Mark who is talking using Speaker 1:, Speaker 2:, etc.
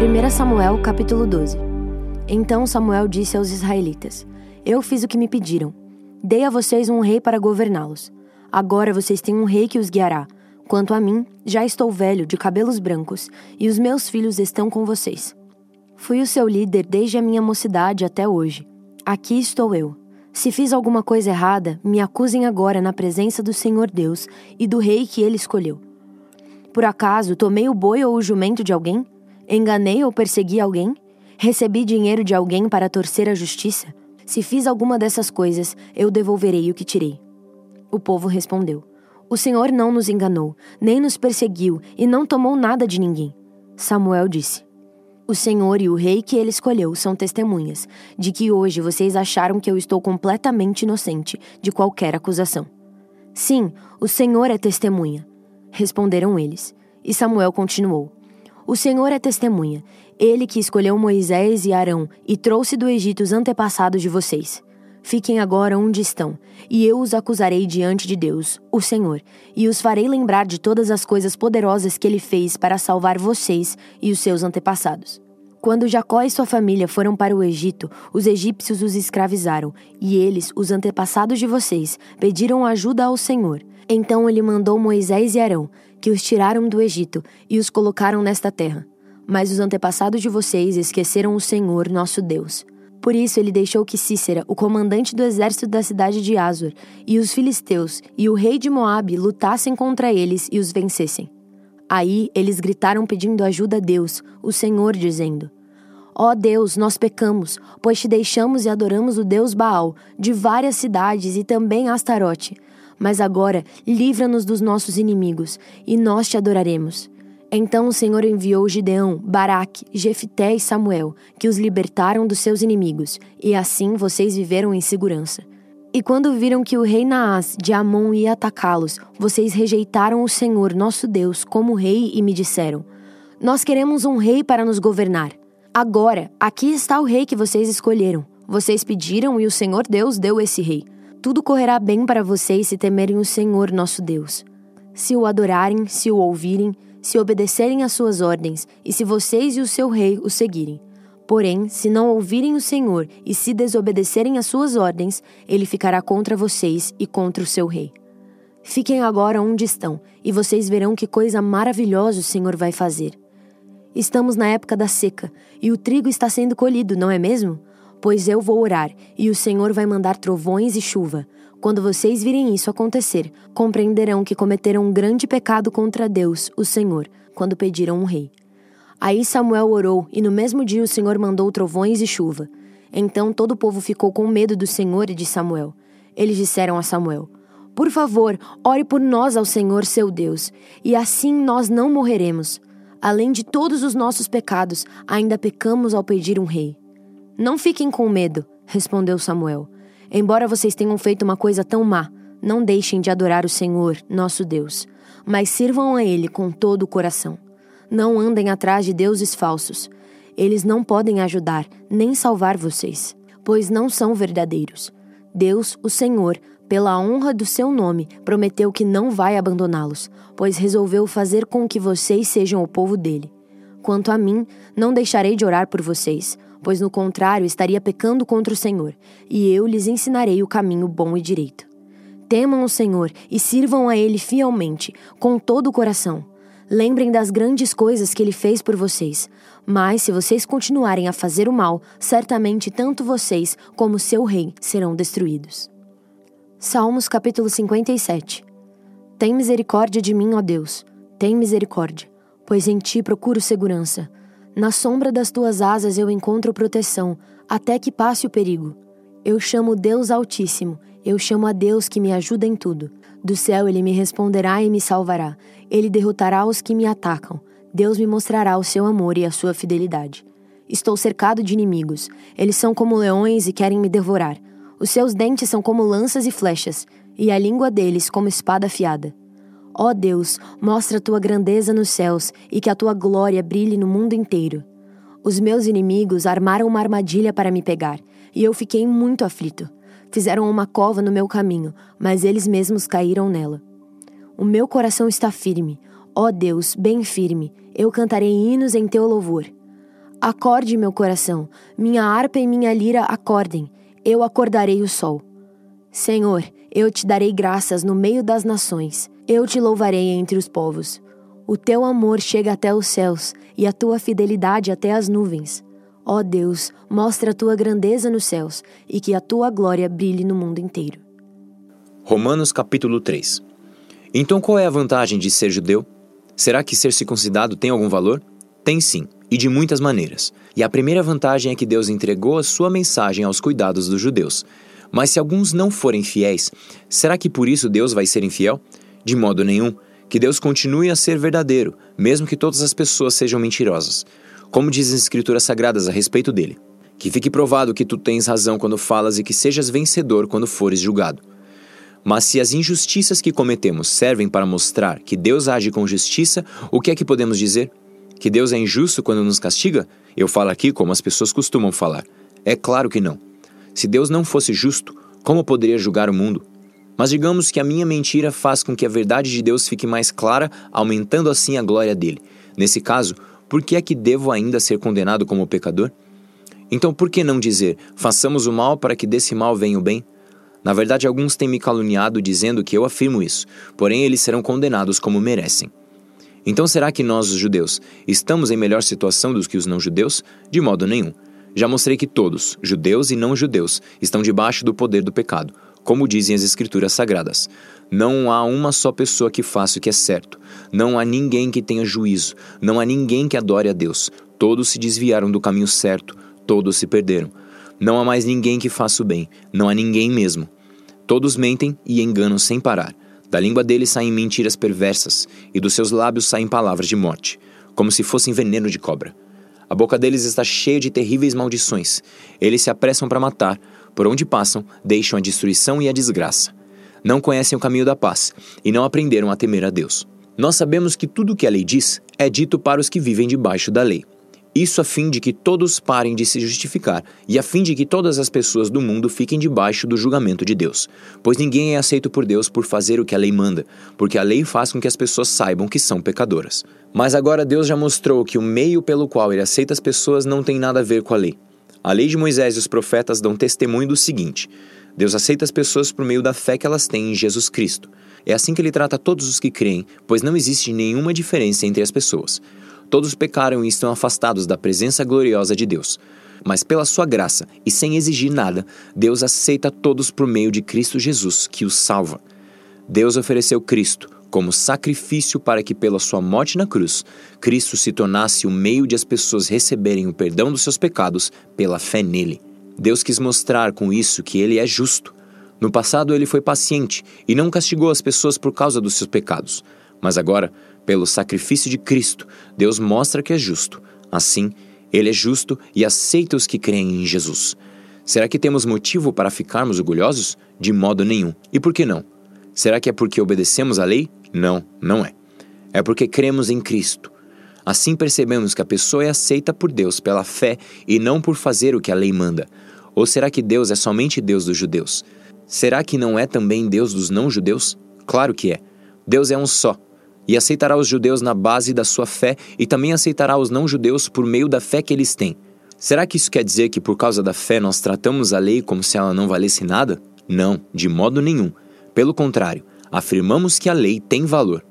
Speaker 1: 1 Samuel capítulo 12 Então Samuel disse aos israelitas: Eu fiz o que me pediram. Dei a vocês um rei para governá-los. Agora vocês têm um rei que os guiará. Quanto a mim, já estou velho, de cabelos brancos, e os meus filhos estão com vocês. Fui o seu líder desde a minha mocidade até hoje. Aqui estou eu. Se fiz alguma coisa errada, me acusem agora na presença do Senhor Deus e do rei que ele escolheu. Por acaso tomei o boi ou o jumento de alguém? Enganei ou persegui alguém? Recebi dinheiro de alguém para torcer a justiça? Se fiz alguma dessas coisas, eu devolverei o que tirei. O povo respondeu: O Senhor não nos enganou, nem nos perseguiu e não tomou nada de ninguém. Samuel disse: O Senhor e o rei que ele escolheu são testemunhas de que hoje vocês acharam que eu estou completamente inocente de qualquer acusação. Sim, o Senhor é testemunha. Responderam eles. E Samuel continuou: o Senhor é testemunha, ele que escolheu Moisés e Arão e trouxe do Egito os antepassados de vocês. Fiquem agora onde estão, e eu os acusarei diante de Deus, o Senhor, e os farei lembrar de todas as coisas poderosas que ele fez para salvar vocês e os seus antepassados. Quando Jacó e sua família foram para o Egito, os egípcios os escravizaram, e eles, os antepassados de vocês, pediram ajuda ao Senhor. Então ele mandou Moisés e Arão, que os tiraram do Egito e os colocaram nesta terra. Mas os antepassados de vocês esqueceram o Senhor, nosso Deus. Por isso ele deixou que Cícera, o comandante do exército da cidade de Azor, e os filisteus e o rei de Moabe lutassem contra eles e os vencessem. Aí eles gritaram pedindo ajuda a Deus, o Senhor, dizendo: Ó oh Deus, nós pecamos, pois te deixamos e adoramos o Deus Baal, de várias cidades e também Astarote. Mas agora, livra-nos dos nossos inimigos, e nós te adoraremos. Então o Senhor enviou Gideão, Baraque, Jefité e Samuel, que os libertaram dos seus inimigos, e assim vocês viveram em segurança. E quando viram que o rei Naás de Amon ia atacá-los, vocês rejeitaram o Senhor, nosso Deus, como rei e me disseram: Nós queremos um rei para nos governar. Agora, aqui está o rei que vocês escolheram. Vocês pediram e o Senhor Deus deu esse rei. Tudo correrá bem para vocês se temerem o Senhor nosso Deus. Se o adorarem, se o ouvirem, se obedecerem às suas ordens, e se vocês e o seu rei o seguirem. Porém, se não ouvirem o Senhor e se desobedecerem às suas ordens, ele ficará contra vocês e contra o seu rei. Fiquem agora onde estão, e vocês verão que coisa maravilhosa o Senhor vai fazer. Estamos na época da seca, e o trigo está sendo colhido, não é mesmo? Pois eu vou orar, e o Senhor vai mandar trovões e chuva. Quando vocês virem isso acontecer, compreenderão que cometeram um grande pecado contra Deus, o Senhor, quando pediram um rei. Aí Samuel orou, e no mesmo dia o Senhor mandou trovões e chuva. Então todo o povo ficou com medo do Senhor e de Samuel. Eles disseram a Samuel: Por favor, ore por nós ao Senhor seu Deus, e assim nós não morreremos. Além de todos os nossos pecados, ainda pecamos ao pedir um rei. Não fiquem com medo, respondeu Samuel. Embora vocês tenham feito uma coisa tão má, não deixem de adorar o Senhor, nosso Deus, mas sirvam a Ele com todo o coração. Não andem atrás de deuses falsos. Eles não podem ajudar nem salvar vocês, pois não são verdadeiros. Deus, o Senhor, pela honra do seu nome, prometeu que não vai abandoná-los, pois resolveu fazer com que vocês sejam o povo dele. Quanto a mim, não deixarei de orar por vocês, pois no contrário estaria pecando contra o Senhor, e eu lhes ensinarei o caminho bom e direito. Temam o Senhor e sirvam a Ele fielmente, com todo o coração. Lembrem das grandes coisas que Ele fez por vocês, mas se vocês continuarem a fazer o mal, certamente tanto vocês como seu rei serão destruídos. Salmos capítulo 57 Tem misericórdia de mim, ó Deus, tem misericórdia, pois em ti procuro segurança. Na sombra das tuas asas eu encontro proteção, até que passe o perigo. Eu chamo Deus Altíssimo, eu chamo a Deus que me ajuda em tudo. Do céu ele me responderá e me salvará. Ele derrotará os que me atacam. Deus me mostrará o seu amor e a sua fidelidade. Estou cercado de inimigos. Eles são como leões e querem me devorar. Os seus dentes são como lanças e flechas, e a língua deles como espada afiada. Ó Deus, mostra a tua grandeza nos céus e que a tua glória brilhe no mundo inteiro. Os meus inimigos armaram uma armadilha para me pegar, e eu fiquei muito aflito. Fizeram uma cova no meu caminho, mas eles mesmos caíram nela. O meu coração está firme, ó Deus, bem firme, eu cantarei hinos em teu louvor. Acorde, meu coração, minha harpa e minha lira acordem, eu acordarei o sol. Senhor, eu te darei graças no meio das nações, eu te louvarei entre os povos. O teu amor chega até os céus e a tua fidelidade até as nuvens. Ó Deus, mostra a tua grandeza nos céus e que a tua glória brilhe no mundo inteiro.
Speaker 2: Romanos capítulo 3 Então qual é a vantagem de ser judeu? Será que ser circuncidado tem algum valor? Tem sim, e de muitas maneiras. E a primeira vantagem é que Deus entregou a sua mensagem aos cuidados dos judeus. Mas se alguns não forem fiéis, será que por isso Deus vai ser infiel? De modo nenhum. Que Deus continue a ser verdadeiro, mesmo que todas as pessoas sejam mentirosas. Como dizem as Escrituras Sagradas a respeito dele. Que fique provado que tu tens razão quando falas e que sejas vencedor quando fores julgado. Mas se as injustiças que cometemos servem para mostrar que Deus age com justiça, o que é que podemos dizer? Que Deus é injusto quando nos castiga? Eu falo aqui como as pessoas costumam falar. É claro que não. Se Deus não fosse justo, como poderia julgar o mundo? Mas digamos que a minha mentira faz com que a verdade de Deus fique mais clara, aumentando assim a glória dele. Nesse caso, por que é que devo ainda ser condenado como pecador? Então, por que não dizer, façamos o mal para que desse mal venha o bem? Na verdade, alguns têm me caluniado dizendo que eu afirmo isso, porém eles serão condenados como merecem. Então, será que nós, os judeus, estamos em melhor situação do que os não-judeus? De modo nenhum. Já mostrei que todos, judeus e não-judeus, estão debaixo do poder do pecado como dizem as Escrituras Sagradas. Não há uma só pessoa que faça o que é certo. Não há ninguém que tenha juízo. Não há ninguém que adore a Deus. Todos se desviaram do caminho certo. Todos se perderam. Não há mais ninguém que faça o bem. Não há ninguém mesmo. Todos mentem e enganam sem parar. Da língua deles saem mentiras perversas, e dos seus lábios saem palavras de morte, como se fossem veneno de cobra. A boca deles está cheia de terríveis maldições. Eles se apressam para matar, por onde passam, deixam a destruição e a desgraça. Não conhecem o caminho da paz e não aprenderam a temer a Deus. Nós sabemos que tudo o que a lei diz é dito para os que vivem debaixo da lei. Isso a fim de que todos parem de se justificar e a fim de que todas as pessoas do mundo fiquem debaixo do julgamento de Deus. Pois ninguém é aceito por Deus por fazer o que a lei manda, porque a lei faz com que as pessoas saibam que são pecadoras. Mas agora Deus já mostrou que o meio pelo qual ele aceita as pessoas não tem nada a ver com a lei. A lei de Moisés e os profetas dão testemunho do seguinte: Deus aceita as pessoas por meio da fé que elas têm em Jesus Cristo. É assim que ele trata todos os que creem, pois não existe nenhuma diferença entre as pessoas. Todos pecaram e estão afastados da presença gloriosa de Deus. Mas pela sua graça e sem exigir nada, Deus aceita todos por meio de Cristo Jesus, que os salva. Deus ofereceu Cristo como sacrifício para que, pela sua morte na cruz, Cristo se tornasse o meio de as pessoas receberem o perdão dos seus pecados pela fé nele. Deus quis mostrar com isso que ele é justo. No passado, ele foi paciente e não castigou as pessoas por causa dos seus pecados. Mas agora, pelo sacrifício de Cristo, Deus mostra que é justo. Assim, ele é justo e aceita os que creem em Jesus. Será que temos motivo para ficarmos orgulhosos? De modo nenhum. E por que não? Será que é porque obedecemos a lei? Não, não é. É porque cremos em Cristo. Assim percebemos que a pessoa é aceita por Deus pela fé e não por fazer o que a lei manda. Ou será que Deus é somente Deus dos judeus? Será que não é também Deus dos não-judeus? Claro que é. Deus é um só. E aceitará os judeus na base da sua fé e também aceitará os não-judeus por meio da fé que eles têm. Será que isso quer dizer que por causa da fé nós tratamos a lei como se ela não valesse nada? Não, de modo nenhum. Pelo contrário, afirmamos que a lei tem valor.